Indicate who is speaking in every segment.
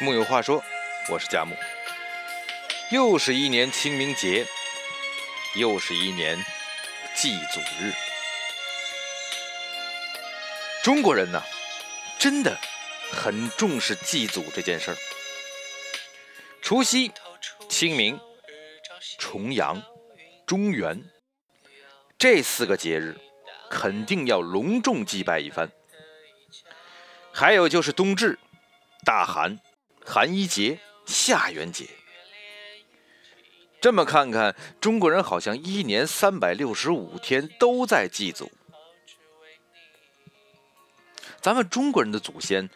Speaker 1: 木有话说，我是佳木。又是一年清明节，又是一年祭祖日。中国人呢，真的很重视祭祖这件事儿。除夕、清明、重阳、中元这四个节日，肯定要隆重祭拜一番。还有就是冬至、大寒。寒衣节、下元节，这么看看，中国人好像一年三百六十五天都在祭祖。咱们中国人的祖先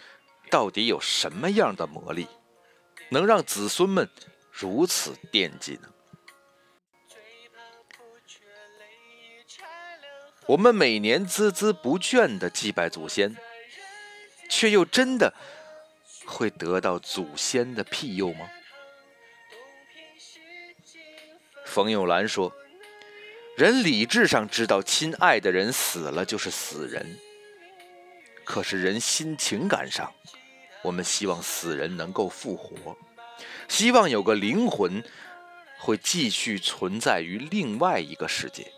Speaker 1: 到底有什么样的魔力，能让子孙们如此惦记呢？我们每年孜孜不倦的祭拜祖先，却又真的。会得到祖先的庇佑吗？冯友兰说：“人理智上知道亲爱的人死了就是死人，可是人心情感上，我们希望死人能够复活，希望有个灵魂会继续存在于另外一个世界。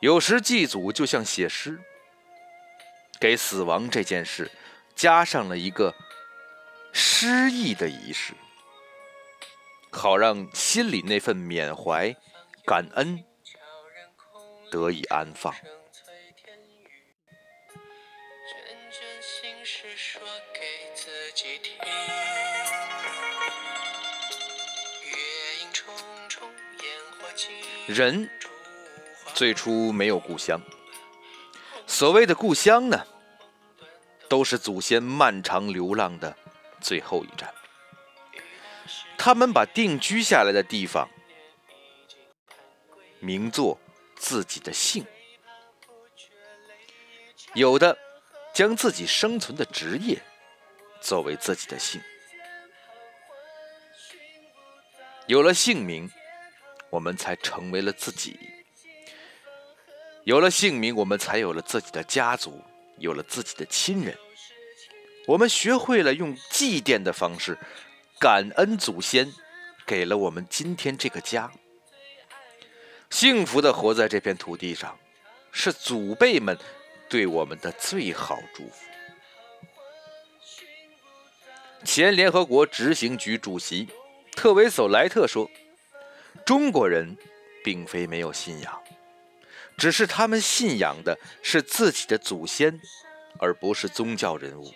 Speaker 1: 有时祭祖就像写诗。”给死亡这件事加上了一个诗意的仪式，好让心里那份缅怀、感恩得以安放。人最初没有故乡。所谓的故乡呢，都是祖先漫长流浪的最后一站。他们把定居下来的地方名作自己的姓，有的将自己生存的职业作为自己的姓。有了姓名，我们才成为了自己。有了姓名，我们才有了自己的家族，有了自己的亲人。我们学会了用祭奠的方式感恩祖先，给了我们今天这个家。幸福的活在这片土地上，是祖辈们对我们的最好祝福。前联合国执行局主席特维索莱特说：“中国人并非没有信仰。”只是他们信仰的是自己的祖先，而不是宗教人物。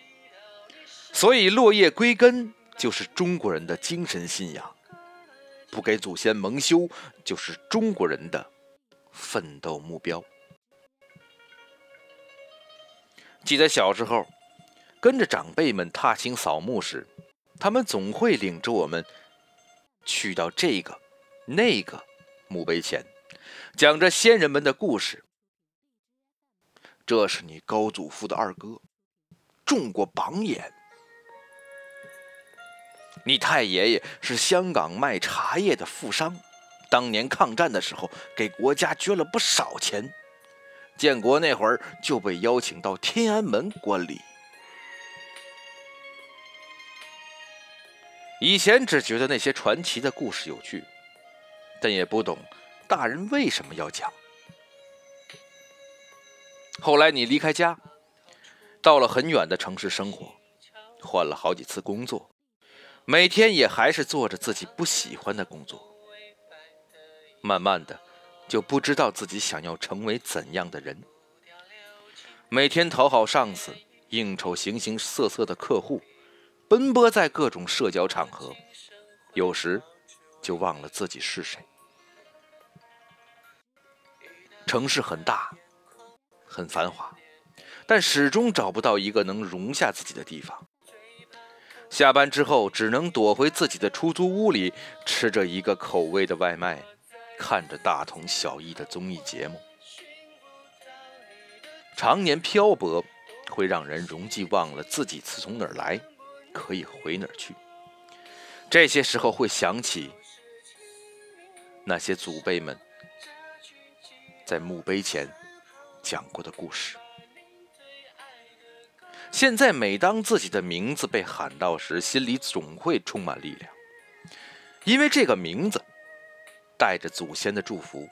Speaker 1: 所以落叶归根就是中国人的精神信仰，不给祖先蒙羞就是中国人的奋斗目标。记得小时候跟着长辈们踏青扫墓时，他们总会领着我们去到这个、那个墓碑前。讲着先人们的故事。这是你高祖父的二哥，中过榜眼。你太爷爷是香港卖茶叶的富商，当年抗战的时候给国家捐了不少钱。建国那会儿就被邀请到天安门观礼。以前只觉得那些传奇的故事有趣，但也不懂。大人为什么要讲？后来你离开家，到了很远的城市生活，换了好几次工作，每天也还是做着自己不喜欢的工作。慢慢的，就不知道自己想要成为怎样的人。每天讨好上司，应酬形形色色的客户，奔波在各种社交场合，有时就忘了自己是谁。城市很大，很繁华，但始终找不到一个能容下自己的地方。下班之后，只能躲回自己的出租屋里，吃着一个口味的外卖，看着大同小异的综艺节目。常年漂泊，会让人容易忘了自己是从哪儿来，可以回哪儿去。这些时候，会想起那些祖辈们。在墓碑前讲过的故事，现在每当自己的名字被喊到时，心里总会充满力量，因为这个名字带着祖先的祝福，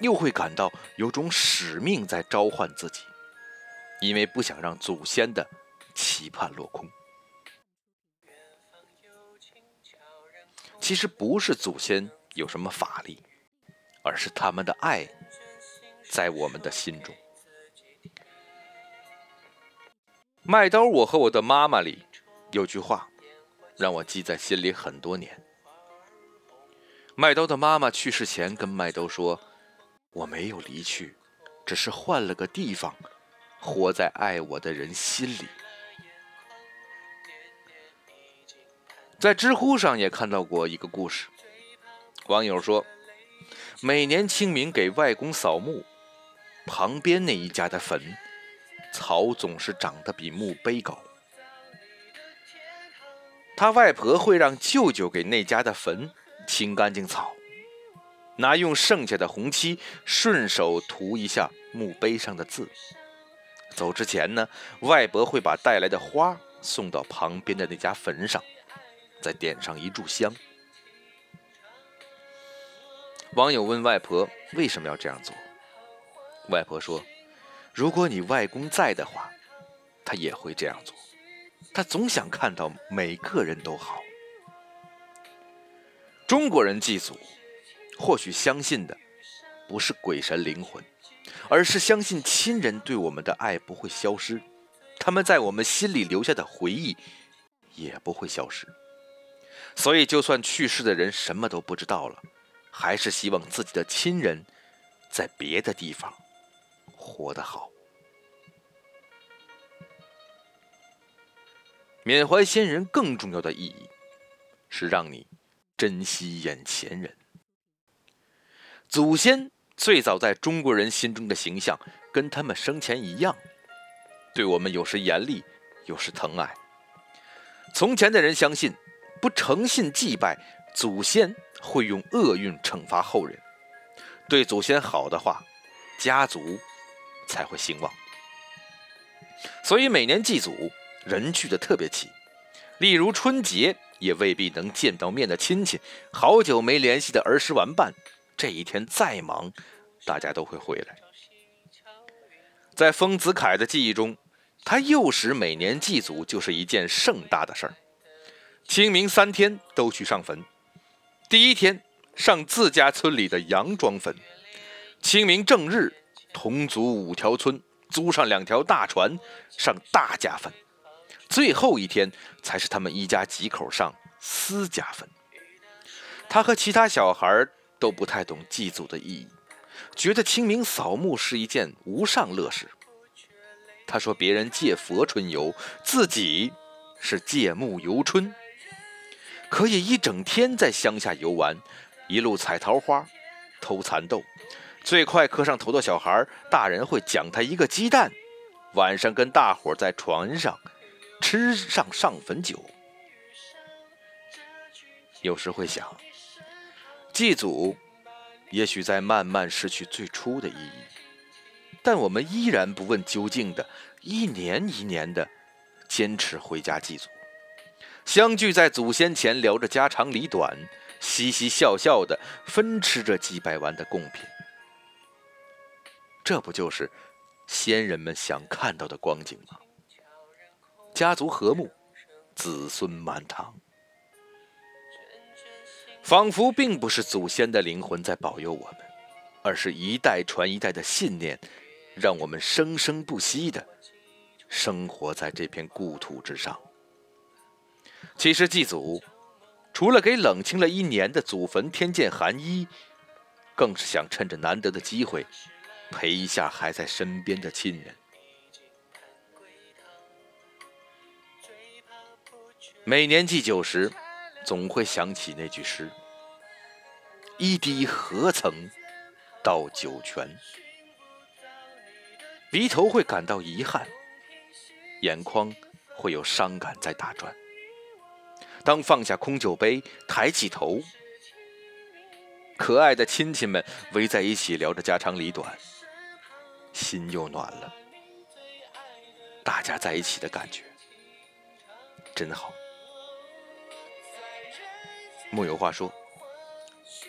Speaker 1: 又会感到有种使命在召唤自己，因为不想让祖先的期盼落空。其实不是祖先有什么法力，而是他们的爱在我们的心中。麦兜，我和我的妈妈里有句话，让我记在心里很多年。麦兜的妈妈去世前跟麦兜说：“我没有离去，只是换了个地方，活在爱我的人心里。”在知乎上也看到过一个故事，网友说，每年清明给外公扫墓，旁边那一家的坟。草总是长得比墓碑高。他外婆会让舅舅给那家的坟清干净草，拿用剩下的红漆顺手涂一下墓碑上的字。走之前呢，外婆会把带来的花送到旁边的那家坟上，再点上一炷香。网友问外婆为什么要这样做，外婆说。如果你外公在的话，他也会这样做。他总想看到每个人都好。中国人祭祖，或许相信的不是鬼神灵魂，而是相信亲人对我们的爱不会消失，他们在我们心里留下的回忆也不会消失。所以，就算去世的人什么都不知道了，还是希望自己的亲人在别的地方。活得好，缅怀先人更重要的意义是让你珍惜眼前人。祖先最早在中国人心中的形象跟他们生前一样，对我们有时严厉，有时疼爱。从前的人相信，不诚信祭拜祖先会用厄运惩罚后人。对祖先好的话，家族。才会兴旺，所以每年祭祖人聚的特别齐。例如春节也未必能见到面的亲戚，好久没联系的儿时玩伴，这一天再忙，大家都会回来。在丰子恺的记忆中，他幼时每年祭祖就是一件盛大的事儿。清明三天都去上坟，第一天上自家村里的杨庄坟，清明正日。同族五条村租上两条大船上大家坟，最后一天才是他们一家几口上私家坟。他和其他小孩都不太懂祭祖的意义，觉得清明扫墓是一件无上乐事。他说：“别人借佛春游，自己是借墓游春，可以一整天在乡下游玩，一路采桃花，偷蚕豆。”最快磕上头的小孩，大人会奖他一个鸡蛋。晚上跟大伙在船上吃上上坟酒。有时会想，祭祖也许在慢慢失去最初的意义，但我们依然不问究竟的，一年一年的坚持回家祭祖，相聚在祖先前聊着家长里短，嘻嘻笑笑的分吃着几百万的贡品。这不就是先人们想看到的光景吗？家族和睦，子孙满堂，仿佛并不是祖先的灵魂在保佑我们，而是一代传一代的信念，让我们生生不息的生活在这片故土之上。其实祭祖，除了给冷清了一年的祖坟添件寒衣，更是想趁着难得的机会。陪一下还在身边的亲人。每年祭酒时，总会想起那句诗：“一滴何曾到九泉。”鼻头会感到遗憾，眼眶会有伤感在打转。当放下空酒杯，抬起头，可爱的亲戚们围在一起聊着家长里短。心又暖了，大家在一起的感觉，真好。木有话说，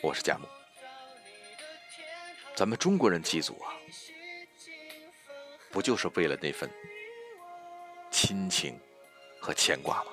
Speaker 1: 我是佳木。咱们中国人祭祖啊，不就是为了那份亲情和牵挂吗？